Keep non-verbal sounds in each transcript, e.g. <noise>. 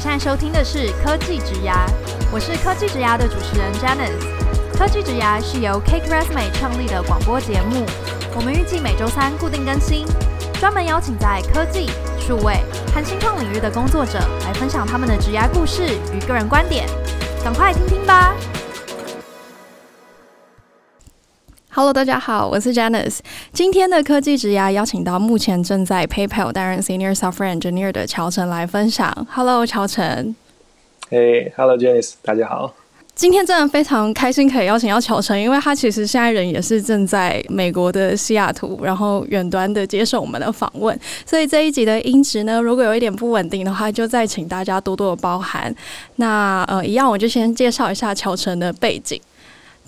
现在收听的是科技直牙，我是科技直牙的主持人 Janice。科技直牙是由 Cake Resume 创立的广播节目，我们预计每周三固定更新，专门邀请在科技、数位和新创领域的工作者来分享他们的职涯故事与个人观点，赶快听听吧。Hello，大家好，我是 Janice。今天的科技职涯邀请到目前正在 PayPal 担任 Senior Software Engineer 的乔晨来分享。Hello，乔晨。Hey，Hello，Janice，大家好。今天真的非常开心可以邀请到乔晨，因为他其实现在人也是正在美国的西雅图，然后远端的接受我们的访问。所以这一集的音质呢，如果有一点不稳定的话，就再请大家多多的包涵。那呃，一样我就先介绍一下乔晨的背景。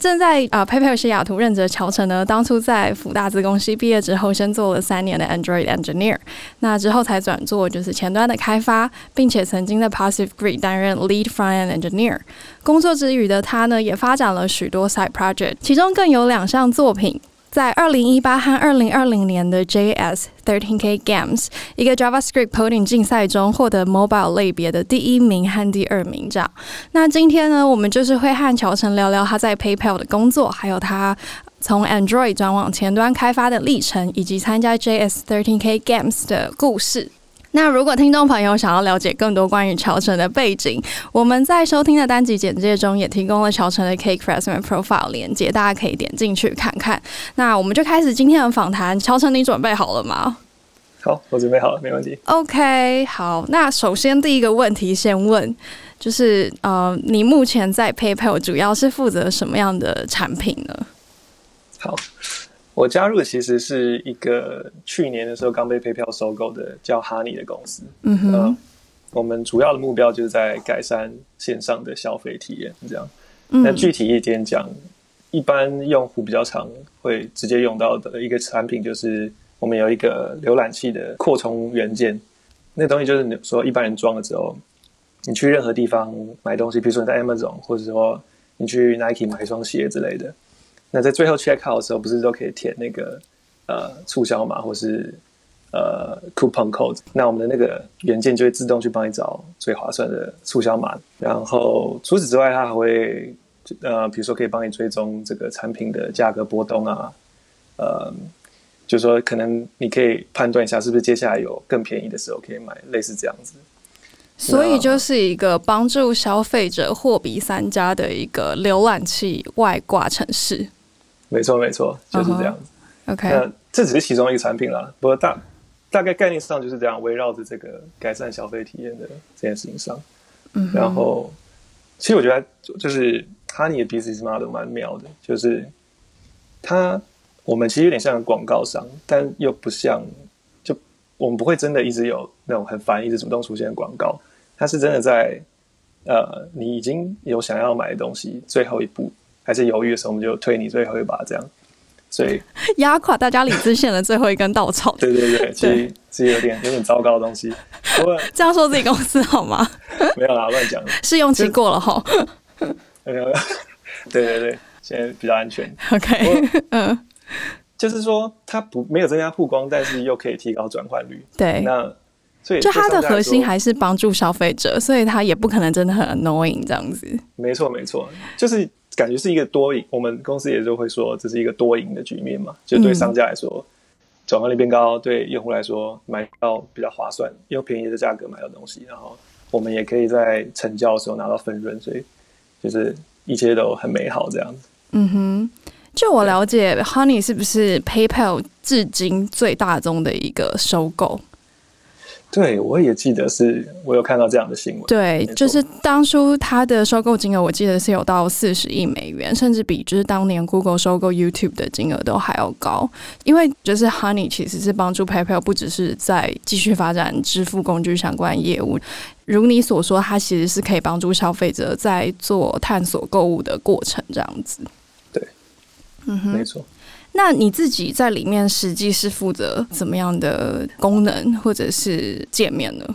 正在啊、呃、PayPal 西雅图任职的乔成呢，当初在辅大资工系毕业之后，先做了三年的 Android Engineer，那之后才转做就是前端的开发，并且曾经在 Passive Grid 担任 Lead Frontend Engineer。工作之余的他呢，也发展了许多 Side Project，其中更有两项作品。在二零一八和二零二零年的 JS 13K Games 一个 JavaScript coding 竞赛中获得 Mobile 类别的第一名和第二名这样。那今天呢，我们就是会和乔晨聊聊他在 PayPal 的工作，还有他从 Android 转往前端开发的历程，以及参加 JS 13K Games 的故事。那如果听众朋友想要了解更多关于乔晨的背景，我们在收听的单集简介中也提供了乔晨的 Cake Resume Profile 连接，大家可以点进去看看。那我们就开始今天的访谈。乔晨，你准备好了吗？好，我准备好了，没问题。OK，好。那首先第一个问题先问，就是呃，你目前在 PayPal 主要是负责什么样的产品呢？好。我加入的其实是一个去年的时候刚被 PayPal 收购的叫 Honey 的公司。嗯哼、呃，我们主要的目标就是在改善线上的消费体验，这样。那具体一点讲，一般用户比较常会直接用到的一个产品，就是我们有一个浏览器的扩充元件。那东西就是你说一般人装了之后，你去任何地方买东西，比如说你在 Amazon，或者说你去 Nike 买一双鞋之类的。那在最后 check out 的时候，不是都可以填那个呃促销码或是呃 coupon code？那我们的那个元件就会自动去帮你找最划算的促销码。然后除此之外，它还会呃，比如说可以帮你追踪这个产品的价格波动啊，呃，就是说可能你可以判断一下是不是接下来有更便宜的时候可以买，类似这样子。所以就是一个帮助消费者货比三家的一个浏览器外挂程式。没错，没错，就是这样子。Uh-huh. OK，那这只是其中一个产品啦。不过大大概概念上就是这样，围绕着这个改善消费体验的这件事情上。嗯、uh-huh.，然后其实我觉得就是 Honey 的 business model 蛮妙的，就是它我们其实有点像广告商，但又不像，就我们不会真的一直有那种很烦、一直主动出现的广告。它是真的在呃，你已经有想要买的东西最后一步。还是犹豫的时候，我们就推你最后一把，这样，所以 <laughs> 压垮大家理智线的最后一根稻草。对对对，其实其实有点有点糟糕的东西。不过这样说自己公司好吗？<laughs> 没有啦，乱讲。试用期过了哈。<laughs> 没有。对对对，现在比较安全。OK，嗯，就是说它不没有增加曝光，但是又可以提高转换率。对，那所以就它的核心还是帮助消费者，所以它也不可能真的很 annoying 这样子。没错没错，就是。感觉是一个多赢，我们公司也就会说这是一个多赢的局面嘛。就对商家来说，转换率变高；对用户来说，买到比较划算，又便宜的价格买到东西，然后我们也可以在成交的时候拿到分润，所以就是一切都很美好这样子。嗯哼，就我了解，Honey 是不是 PayPal 至今最大宗的一个收购？对，我也记得是，我有看到这样的新闻。对，就是当初它的收购金额，我记得是有到四十亿美元，甚至比就是当年 Google 收购 YouTube 的金额都还要高。因为就是 Honey 其实是帮助 PayPal 不只是在继续发展支付工具相关业务，如你所说，它其实是可以帮助消费者在做探索购物的过程这样子。对，嗯哼，没错。那你自己在里面实际是负责怎么样的功能或者是界面呢？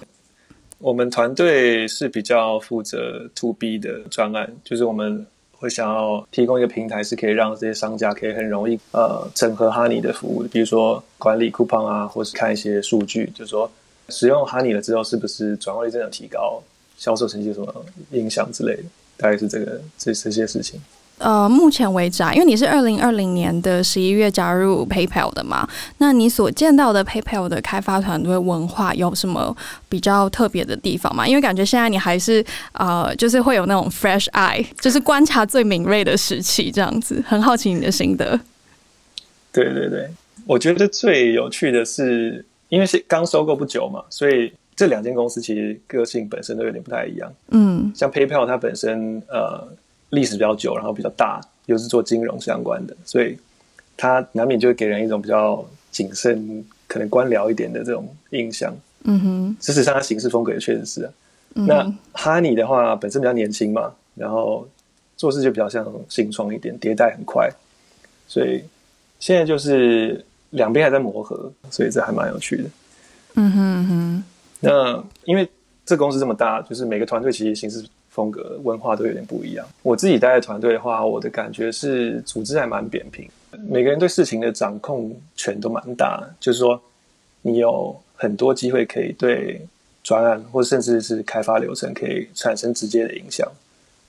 我们团队是比较负责 To B 的专案，就是我们会想要提供一个平台，是可以让这些商家可以很容易呃整合 Honey 的服务，比如说管理 Coupon 啊，或是看一些数据，就是说使用 Honey 了之后是不是转化率真的提高，销售成绩有什么影响之类的，大概是这个这这些事情。呃，目前为止啊，因为你是二零二零年的十一月加入 PayPal 的嘛，那你所见到的 PayPal 的开发团队文化有什么比较特别的地方吗？因为感觉现在你还是呃，就是会有那种 fresh eye，就是观察最敏锐的时期，这样子，很好奇你的心得。对对对，我觉得最有趣的是，因为是刚收购不久嘛，所以这两间公司其实个性本身都有点不太一样。嗯，像 PayPal 它本身呃。历史比较久，然后比较大，又是做金融相关的，所以它难免就会给人一种比较谨慎、可能官僚一点的这种印象。嗯哼，事实上，它行事风格也确实是啊。嗯、那 Honey 的话，本身比较年轻嘛，然后做事就比较像新创一点，迭代很快，所以现在就是两边还在磨合，所以这还蛮有趣的。嗯哼嗯哼，那因为这公司这么大，就是每个团队其实行事。风格文化都有点不一样。我自己带的团队的话，我的感觉是组织还蛮扁平，每个人对事情的掌控权都蛮大。就是说，你有很多机会可以对专案或甚至是开发流程可以产生直接的影响。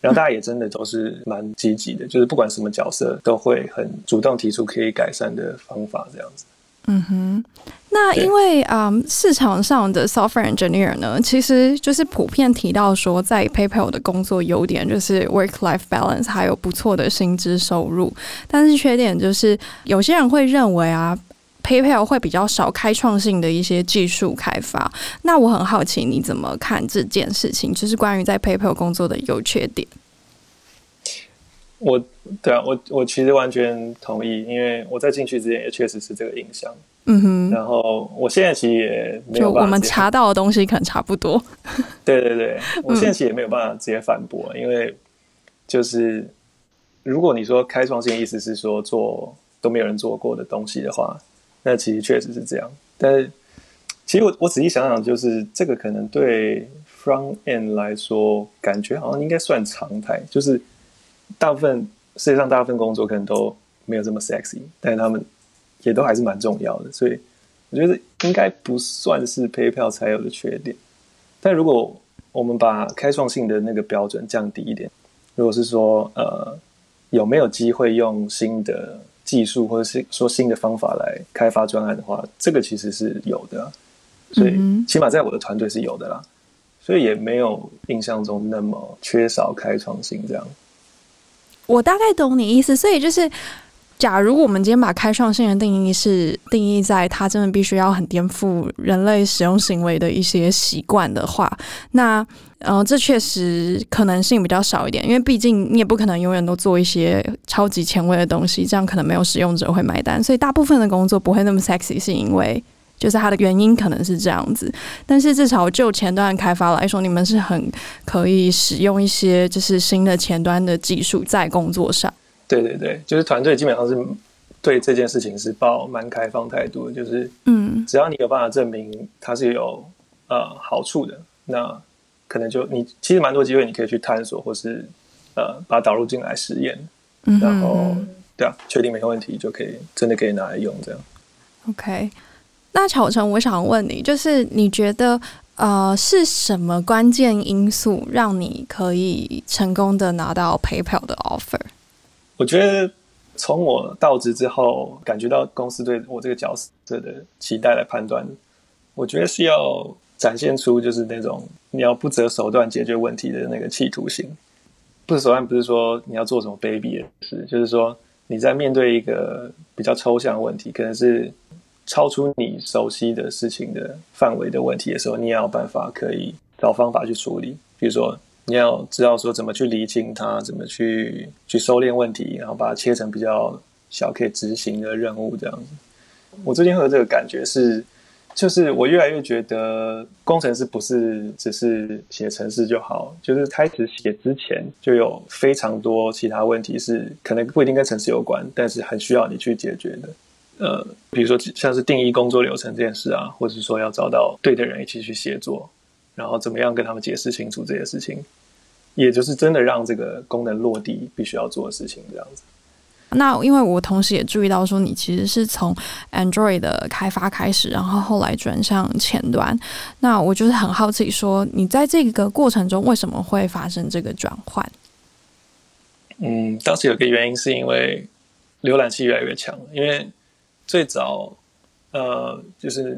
然后大家也真的都是蛮积极的，就是不管什么角色都会很主动提出可以改善的方法，这样子。嗯哼，那因为啊、嗯，市场上的 software engineer 呢，其实就是普遍提到说，在 PayPal 的工作优点就是 work life balance，还有不错的薪资收入。但是缺点就是，有些人会认为啊，PayPal 会比较少开创性的一些技术开发。那我很好奇，你怎么看这件事情？就是关于在 PayPal 工作的优缺点。我对啊，我我其实完全同意，因为我在进去之前也确实是这个印象。嗯哼，然后我现在其实也没有办法，就我们查到的东西可能差不多。<laughs> 对对对，我现在其实也没有办法直接反驳，嗯、因为就是如果你说开创性，意思是说做都没有人做过的东西的话，那其实确实是这样。但是其实我我仔细想想，就是这个可能对 front end 来说，感觉好像应该算常态，就是。大部分世界上大部分工作可能都没有这么 sexy，但是他们也都还是蛮重要的，所以我觉得应该不算是 PayPal 才有的缺点。但如果我们把开创性的那个标准降低一点，如果是说呃有没有机会用新的技术或者是说新的方法来开发专案的话，这个其实是有的啊，所以起码在我的团队是有的啦，所以也没有印象中那么缺少开创性这样。我大概懂你意思，所以就是，假如我们今天把开创性的定义是定义在它真的必须要很颠覆人类使用行为的一些习惯的话，那呃，这确实可能性比较少一点，因为毕竟你也不可能永远都做一些超级前卫的东西，这样可能没有使用者会买单，所以大部分的工作不会那么 sexy，是因为。就是它的原因可能是这样子，但是至少就前端开发来说，你们是很可以使用一些就是新的前端的技术在工作上。对对对，就是团队基本上是对这件事情是抱蛮开放态度的，就是嗯，只要你有办法证明它是有呃好处的，那可能就你其实蛮多机会你可以去探索，或是呃把它导入进来实验，然后对啊，确定没问题就可以真的可以拿来用这样。OK。那巧成，我想问你，就是你觉得呃是什么关键因素让你可以成功的拿到 PayPal 的 offer？我觉得从我到职之后，感觉到公司对我这个角色的期待来判断，我觉得是要展现出就是那种你要不择手段解决问题的那个企图心。不择手段不是说你要做什么卑鄙的事，就是说你在面对一个比较抽象的问题，可能是。超出你熟悉的事情的范围的问题的时候，你也有办法可以找方法去处理。比如说，你要知道说怎么去厘清它，怎么去去收敛问题，然后把它切成比较小可以执行的任务。这样子，我最近会有这个感觉是，就是我越来越觉得工程师不是只是写程式就好，就是开始写之前就有非常多其他问题是可能不一定跟程式有关，但是很需要你去解决的。呃，比如说像是定义工作流程这件事啊，或者是说要找到对的人一起去协作，然后怎么样跟他们解释清楚这些事情，也就是真的让这个功能落地必须要做的事情这样子。那因为我同时也注意到说，你其实是从 Android 的开发开始，然后后来转向前端。那我就是很好奇，说你在这个过程中为什么会发生这个转换？嗯，当时有个原因是因为浏览器越来越强，因为最早呃就是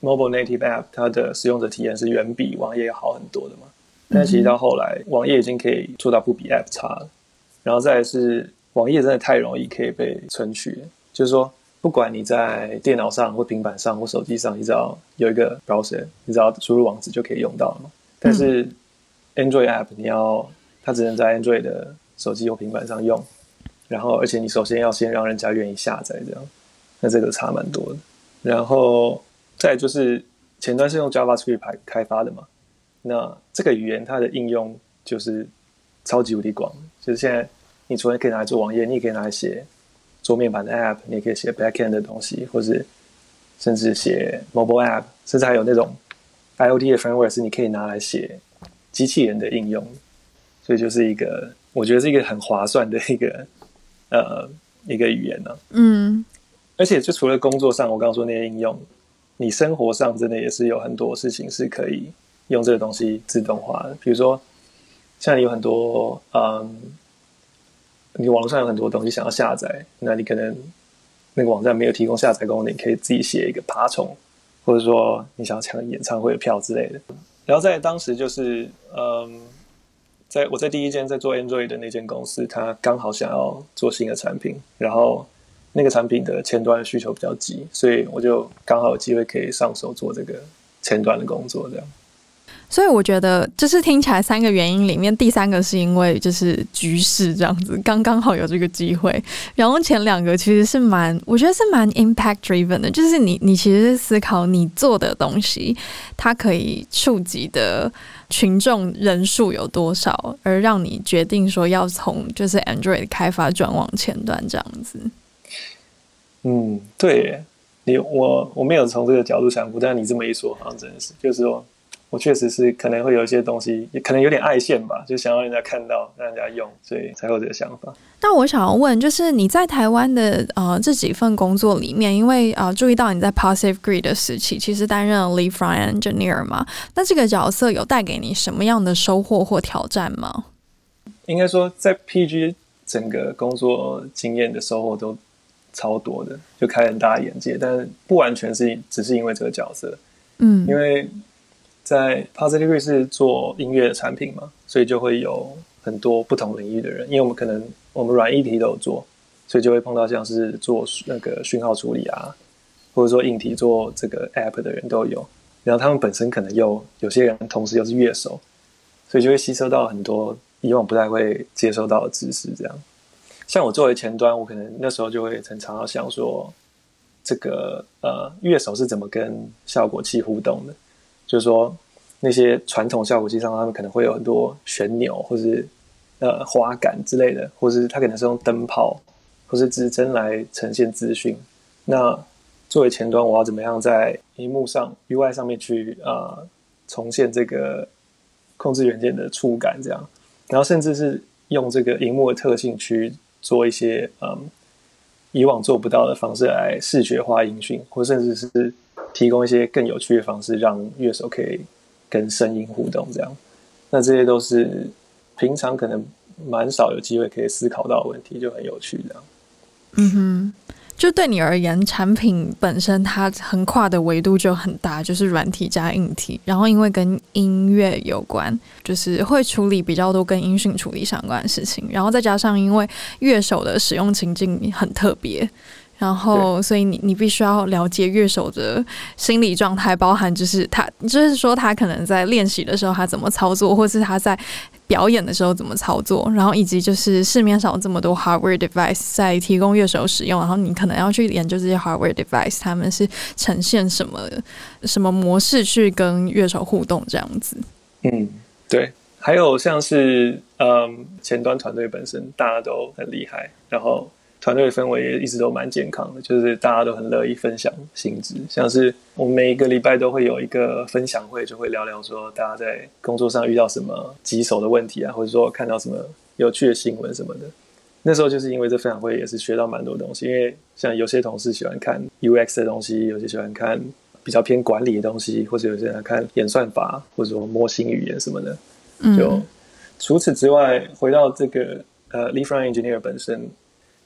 Mobile Native App 它的使用者体验是远比网页要好很多的嘛。但其实到后来，网页已经可以做到不比 App 差了。然后再来是。网页真的太容易可以被存取，就是说，不管你在电脑上或平板上或手机上，你只要有一个 browser，你只要输入网址就可以用到了嘛。但是 Android app 你要它只能在 Android 的手机或平板上用，然后而且你首先要先让人家愿意下载这样，那这个差蛮多的。然后再就是前端是用 JavaScript 开开发的嘛，那这个语言它的应用就是超级无敌广，就是现在。你除了可以拿来做网页，你也可以拿来写桌面版的 App，你也可以写 Backend 的东西，或是甚至写 Mobile App，甚至还有那种 IoT 的 Framework 是你可以拿来写机器人的应用。所以就是一个，我觉得是一个很划算的一个呃一个语言呢、嗯，而且就除了工作上，我刚刚说那些应用，你生活上真的也是有很多事情是可以用这个东西自动化的，比如说像你有很多嗯。你网络上有很多东西想要下载，那你可能那个网站没有提供下载功能，你可以自己写一个爬虫，或者说你想要抢演唱会的票之类的。然后在当时就是，嗯，在我在第一间在做 Android 的那间公司，他刚好想要做新的产品，然后那个产品的前端需求比较急，所以我就刚好有机会可以上手做这个前端的工作，这样。所以我觉得，就是听起来三个原因里面，第三个是因为就是局势这样子，刚刚好有这个机会。然后前两个其实是蛮，我觉得是蛮 impact driven 的，就是你你其实是思考你做的东西，它可以触及的群众人数有多少，而让你决定说要从就是 Android 开发转往前端这样子。嗯，对，你我我没有从这个角度想过，但你这么一说，好像真的是，就是说。我确实是可能会有一些东西，也可能有点爱线吧，就想要人家看到，让人家用，所以才有这个想法。那我想要问，就是你在台湾的呃这几份工作里面，因为啊、呃、注意到你在 Positive Grid 的时期，其实担任了 Lead Front Engineer 嘛，那这个角色有带给你什么样的收获或挑战吗？应该说，在 PG 整个工作经验的收获都超多的，就开很大眼界，但不完全是只是因为这个角色，嗯，因为。在 Positive 是做音乐的产品嘛，所以就会有很多不同领域的人。因为我们可能我们软硬体都有做，所以就会碰到像是做那个讯号处理啊，或者说硬体做这个 App 的人都有。然后他们本身可能又有些人同时又是乐手，所以就会吸收到很多以往不太会接收到的知识。这样，像我作为前端，我可能那时候就会很常常想说，这个呃乐手是怎么跟效果器互动的。就是说，那些传统效果器上，他们可能会有很多旋钮，或是呃滑杆之类的，或是它可能是用灯泡或是指针来呈现资讯。那作为前端，我要怎么样在荧幕上 UI 上面去啊、呃、重现这个控制元件的触感？这样，然后甚至是用这个荧幕的特性去做一些嗯以往做不到的方式来视觉化音讯，或甚至是。提供一些更有趣的方式，让乐手可以跟声音互动，这样。那这些都是平常可能蛮少有机会可以思考到的问题，就很有趣这样。嗯哼，就对你而言，产品本身它横跨的维度就很大，就是软体加硬体。然后因为跟音乐有关，就是会处理比较多跟音讯处理相关的事情。然后再加上因为乐手的使用情境很特别。然后，所以你你必须要了解乐手的心理状态，包含就是他，就是说他可能在练习的时候他怎么操作，或是他在表演的时候怎么操作，然后以及就是市面上有这么多 hardware device 在提供乐手使用，然后你可能要去研究这些 hardware device，他们是呈现什么什么模式去跟乐手互动这样子。嗯，对。还有像是嗯，前端团队本身大家都很厉害，然后。团队的氛围也一直都蛮健康的，就是大家都很乐意分享心知。像是我们每一个礼拜都会有一个分享会，就会聊聊说大家在工作上遇到什么棘手的问题啊，或者说看到什么有趣的新闻什么的。那时候就是因为这分享会也是学到蛮多东西，因为像有些同事喜欢看 UX 的东西，有些喜欢看比较偏管理的东西，或者有些人看演算法或者说模型语言什么的。就、嗯、除此之外，回到这个呃 Lead Frontend Engineer 本身，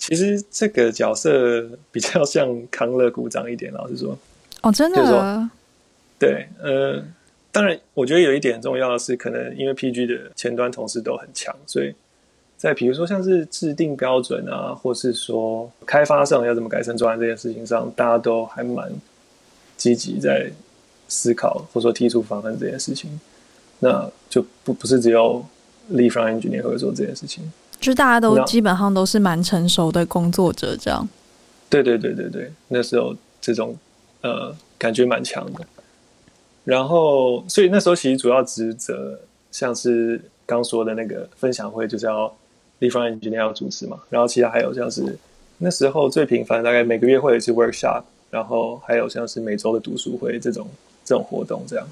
其实这个角色 <laughs> 比较像康乐股长一点，老实说。哦，真的。就是说对，呃，当然，我觉得有一点很重要的是，可能因为 PG 的前端同事都很强，所以在比如说像是制定标准啊，或是说开发上要怎么改善专案这件事情上，大家都还蛮积极在思考，或者说提出方案这件事情。那就不不是只有 Lead Frontend Engineer 会做这件事情，就大家都基本上都是蛮成熟的工作者，这样。对对对对对，那时候这种呃感觉蛮强的。然后，所以那时候其实主要职责，像是刚说的那个分享会，就是要 Lead Frontend Engineer 要主持嘛。然后其他还有像是那时候最频繁，大概每个月会有一次 workshop，然后还有像是每周的读书会这种这种活动这样。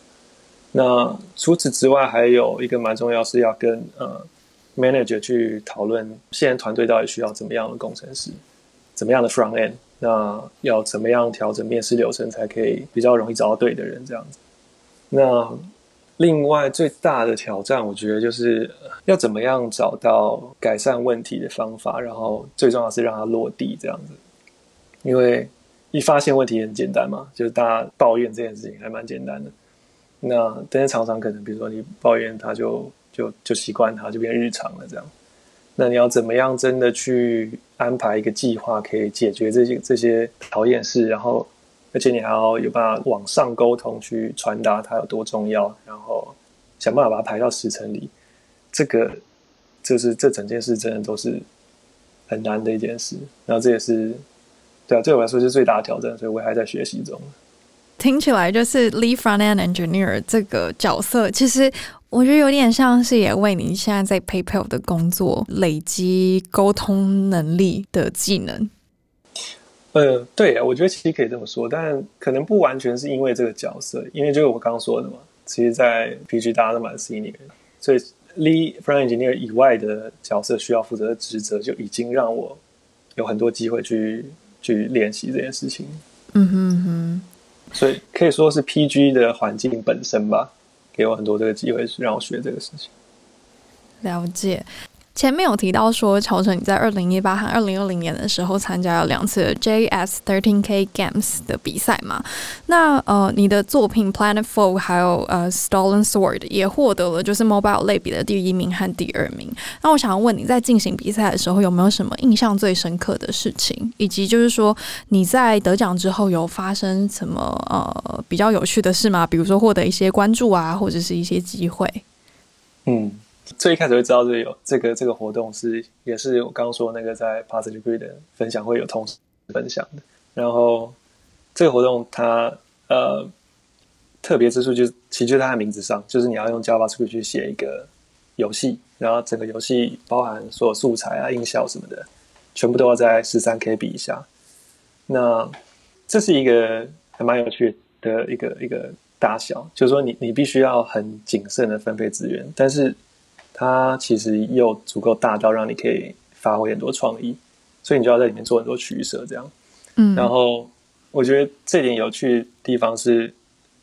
那除此之外，还有一个蛮重要是要跟呃 manager 去讨论现在团队到底需要怎么样的工程师，怎么样的 front end，那要怎么样调整面试流程才可以比较容易找到对的人这样子。那另外最大的挑战，我觉得就是要怎么样找到改善问题的方法，然后最重要是让它落地这样子。因为一发现问题很简单嘛，就是大家抱怨这件事情还蛮简单的。那但是常常可能，比如说你抱怨，他就就就习惯它，就变日常了这样。那你要怎么样真的去安排一个计划，可以解决这些这些讨厌事，然后。而且你还要有办法往上沟通，去传达它有多重要，然后想办法把它排到时程里。这个就是这整件事真的都是很难的一件事。然后这也是对啊，对我来说是最大的挑战，所以我还在学习中。听起来就是 Lead Frontend Engineer 这个角色，其实我觉得有点像是也为你现在在 PayPal 的工作累积沟通能力的技能。呃，对啊，我觉得其实可以这么说，但可能不完全是因为这个角色，因为就是我刚刚说的嘛，其实，在 PG 大家都蛮 senior 的，所以 Lead Frontend Engineer 以外的角色需要负责的职责，就已经让我有很多机会去去练习这件事情。嗯哼嗯哼，所以可以说是 PG 的环境本身吧，给我很多这个机会，是让我学这个事情。了解。前面有提到说，乔晨你在二零一八和二零二零年的时候参加了两次 JS 13K Games 的比赛嘛？那呃，你的作品 Planetfall 还有呃 Stolen Sword 也获得了就是 Mobile 类别的第一名和第二名。那我想要问你在进行比赛的时候有没有什么印象最深刻的事情，以及就是说你在得奖之后有发生什么呃比较有趣的事吗？比如说获得一些关注啊，或者是一些机会？嗯。最一开始会知道这个有这个这个活动是也是我刚刚说那个在 Positive Grid 的分享会有同时分享的，然后这个活动它呃特别之处就是其实就在它的名字上，就是你要用 JavaScript 去写一个游戏，然后整个游戏包含所有素材啊、音效什么的，全部都要在十三 KB 以下。那这是一个还蛮有趣的一个一个大小，就是说你你必须要很谨慎的分配资源，但是。它其实又足够大到让你可以发挥很多创意，所以你就要在里面做很多取舍，这样。嗯，然后我觉得这点有趣的地方是，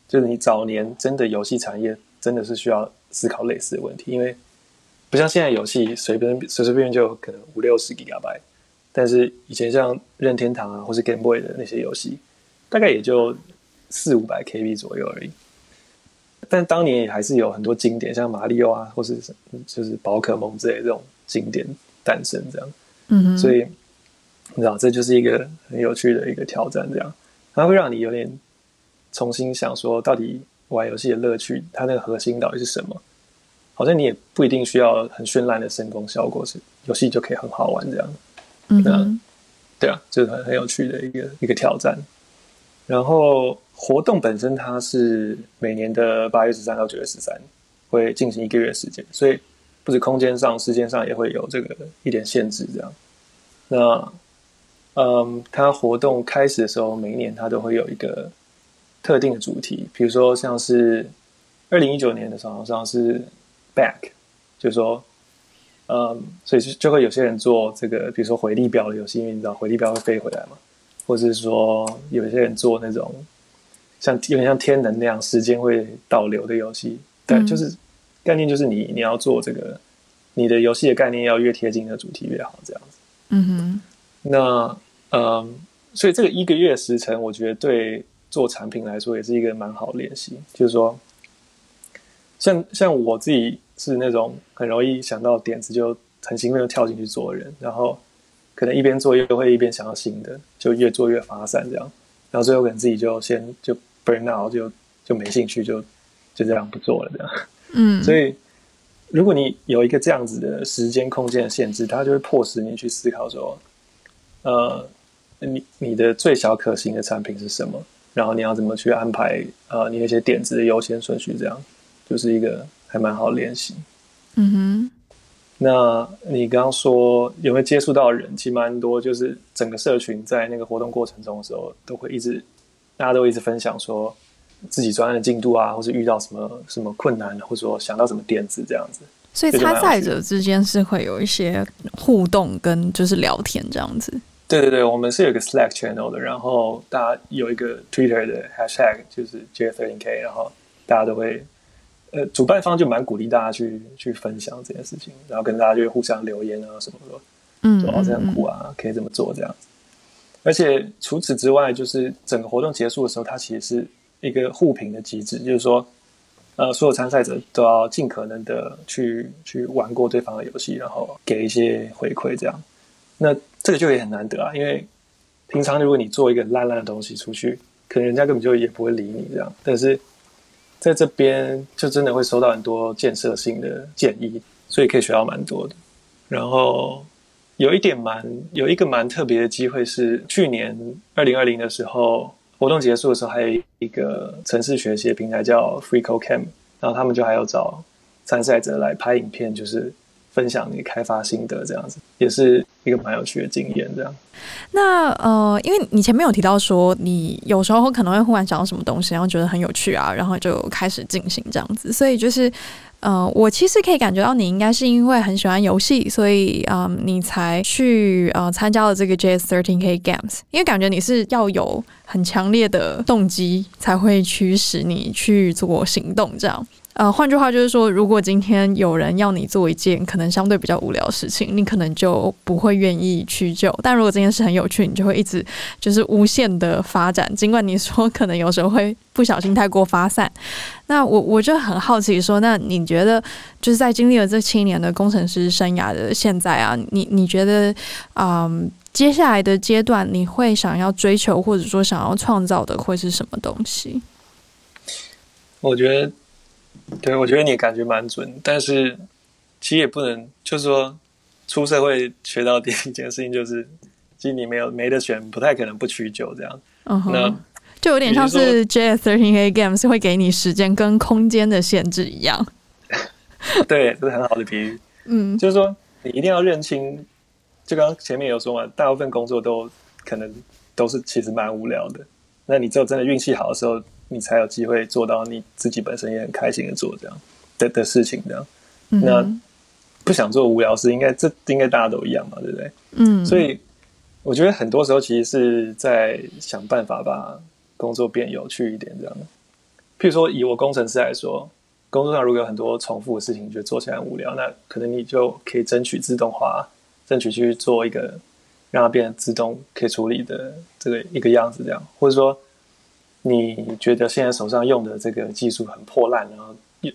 就是你早年真的游戏产业真的是需要思考类似的问题，因为不像现在游戏随便随随便便就可能五六十 Gigabyte，但是以前像任天堂啊或是 Game Boy 的那些游戏，大概也就四五百 KB 左右而已。但当年也还是有很多经典，像马里奥啊，或是就是宝可梦之类的这种经典诞生，这样。嗯哼，所以你知道，这就是一个很有趣的一个挑战，这样它会让你有点重新想说，到底玩游戏的乐趣，它那个核心到底是什么？好像你也不一定需要很绚烂的声光效果，是游戏就可以很好玩这样。嗯哼，对啊，就是很很有趣的一个一个挑战。然后活动本身它是每年的八月十三到九月十三会进行一个月时间，所以不止空间上、时间上也会有这个一点限制。这样，那嗯，它活动开始的时候，每一年它都会有一个特定的主题，比如说像是二零一九年的时候，好像是 Back，就是说嗯，所以就就会有些人做这个，比如说回力镖的游戏，因为你知道回力镖会飞回来嘛，或者是说有些人做那种像有点像天能那样时间会倒流的游戏，但就是概念就是你你要做这个，你的游戏的概念要越贴近的主题越好，这样子。嗯哼，那嗯，所以这个一个月时辰，我觉得对做产品来说也是一个蛮好练习，就是说，像像我自己。是那种很容易想到点子就很兴奋就跳进去做的人，然后可能一边做又会一边想到新的，就越做越发散这样，然后最后可能自己就先就 burn out 就就没兴趣就就这样不做了这样。嗯，所以如果你有一个这样子的时间空间的限制，它就会迫使你去思考说，呃，你你的最小可行的产品是什么？然后你要怎么去安排呃你那些点子的优先顺序？这样就是一个。还蛮好练习，嗯哼。那你刚刚说有没有接触到人？其实蛮多，就是整个社群在那个活动过程中的时候，都会一直大家都一直分享说自己专案的进度啊，或是遇到什么什么困难，或者说想到什么点子这样子。所以参赛者之间是会有一些互动跟就是聊天这样子。对对对，我们是有一个 Slack channel 的，然后大家有一个 Twitter 的 Hashtag 就是 J13K，然后大家都会。呃，主办方就蛮鼓励大家去去分享这件事情，然后跟大家就会互相留言啊什么的，嗯，说哦这样酷啊，可以这么做这样子。而且除此之外，就是整个活动结束的时候，它其实是一个互评的机制，就是说，呃，所有参赛者都要尽可能的去去玩过对方的游戏，然后给一些回馈这样。那这个就也很难得啊，因为平常如果你做一个烂烂的东西出去，可能人家根本就也不会理你这样，但是。在这边就真的会收到很多建设性的建议，所以可以学到蛮多的。然后有一点蛮有一个蛮特别的机会是，去年二零二零的时候，活动结束的时候，还有一个城市学习的平台叫 FreeCodeCamp，然后他们就还要找参赛者来拍影片，就是。分享你开发心得，这样子也是一个蛮有趣的经验。这样，那呃，因为你前面有提到说，你有时候可能会忽然想到什么东西，然后觉得很有趣啊，然后就开始进行这样子。所以就是呃，我其实可以感觉到你应该是因为很喜欢游戏，所以嗯、呃，你才去呃参加了这个 JS13K Games。因为感觉你是要有很强烈的动机，才会驱使你去做行动这样。呃，换句话就是说，如果今天有人要你做一件可能相对比较无聊的事情，你可能就不会愿意去救。但如果这件事很有趣，你就会一直就是无限的发展。尽管你说可能有时候会不小心太过发散，那我我就很好奇说，那你觉得就是在经历了这七年的工程师生涯的现在啊，你你觉得嗯，接下来的阶段你会想要追求或者说想要创造的会是什么东西？我觉得。对，我觉得你感觉蛮准，但是其实也不能，就是说出社会学到第一件事情就是，其实你没有没得选，不太可能不屈就这样。嗯哼，那就有点像是 JS13K Games 会给你时间跟空间的限制一样。<laughs> 对，这是很好的比喻。嗯，就是说你一定要认清，就刚刚前面有说嘛，大部分工作都可能都是其实蛮无聊的。那你只有真的运气好的时候。你才有机会做到你自己本身也很开心的做这样的的事情，这样。嗯、那不想做无聊事，应该这应该大家都一样嘛，对不对？嗯。所以我觉得很多时候其实是在想办法把工作变有趣一点，这样。譬如说，以我工程师来说，工作上如果有很多重复的事情，你觉得做起来很无聊，那可能你就可以争取自动化，争取去做一个让它变成自动可以处理的这个一个样子，这样，或者说。你觉得现在手上用的这个技术很破烂，然后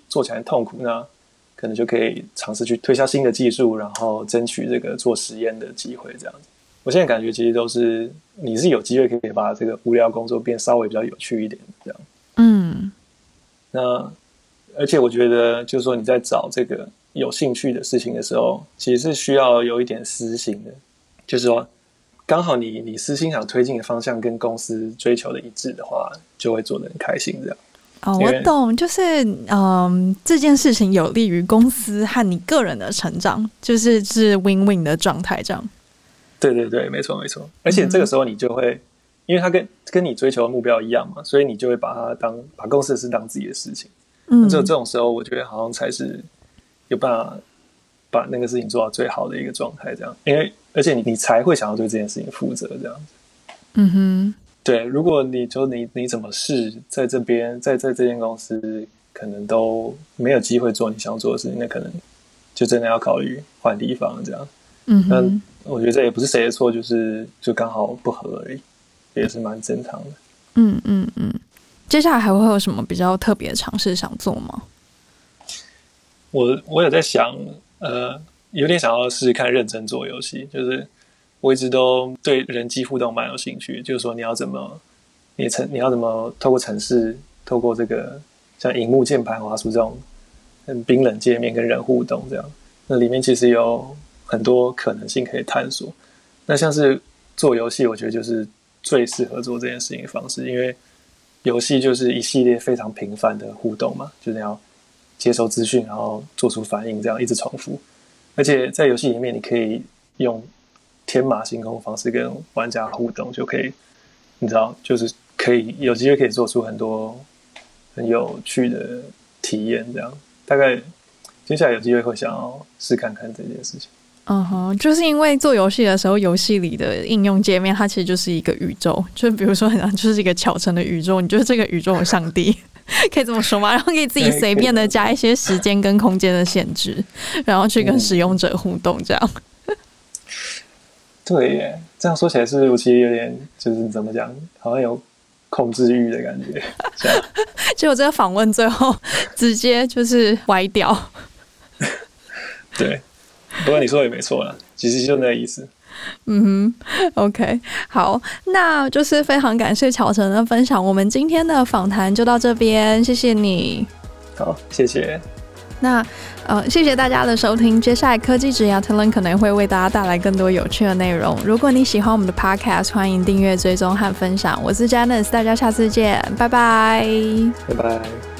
做起来痛苦呢？可能就可以尝试去推销新的技术，然后争取这个做实验的机会。这样子，我现在感觉其实都是你是有机会可以把这个无聊工作变稍微比较有趣一点。这样，嗯，那而且我觉得，就是说你在找这个有兴趣的事情的时候，其实是需要有一点私心的，就是说。刚好你你私心想推进的方向跟公司追求的一致的话，就会做得很开心这样。哦，我懂，就是嗯，这件事情有利于公司和你个人的成长，就是是 win win 的状态这样。对对对，没错没错。而且这个时候你就会，嗯、因为他跟跟你追求的目标一样嘛，所以你就会把它当把公司的事当自己的事情。嗯，只有这种时候，我觉得好像才是有办法。把那个事情做到最好的一个状态，这样，因为而且你你才会想要对这件事情负责，这样子。嗯哼，对，如果你就你你怎么试，在这边在在这间公司可能都没有机会做你想做的事情，那可能就真的要考虑换地方这样。嗯哼，那我觉得这也不是谁的错，就是就刚好不合而已，也是蛮正常的。嗯嗯嗯，接下来还会有什么比较特别的尝试想做吗？我我有在想，呃，有点想要试试看认真做游戏，就是我一直都对人机互动蛮有兴趣，就是说你要怎么，你城你要怎么透过程式，透过这个像荧幕键盘滑鼠这种很冰冷界面跟人互动这样，那里面其实有很多可能性可以探索。那像是做游戏，我觉得就是最适合做这件事情的方式，因为游戏就是一系列非常频繁的互动嘛，就是要。接收资讯，然后做出反应，这样一直重复。而且在游戏里面，你可以用天马行空的方式跟玩家互动，就可以，你知道，就是可以有机会可以做出很多很有趣的体验。这样，大概接下来有机会会想要试看看这件事情。嗯哼，就是因为做游戏的时候，游戏里的应用界面它其实就是一个宇宙，就比如说很像就是一个巧成的宇宙，你就是这个宇宙的上帝？<laughs> 可以这么说吗？然后可以自己随便的加一些时间跟空间的限制，然后去跟使用者互动，这样。对耶，这样说起来是不是我其实有点就是怎么讲，好像有控制欲的感觉。<laughs> 结果这个访问最后直接就是歪掉。<laughs> 对，不过你说也没错了，其实就那个意思。<laughs> 嗯哼，OK，好，那就是非常感谢乔晨的分享。我们今天的访谈就到这边，谢谢你。好，谢谢。那呃，谢谢大家的收听。接下来科技职涯 Talent 可能会为大家带来更多有趣的内容。如果你喜欢我们的 Podcast，欢迎订阅、追踪和分享。我是 Janice，大家下次见，拜拜，拜拜。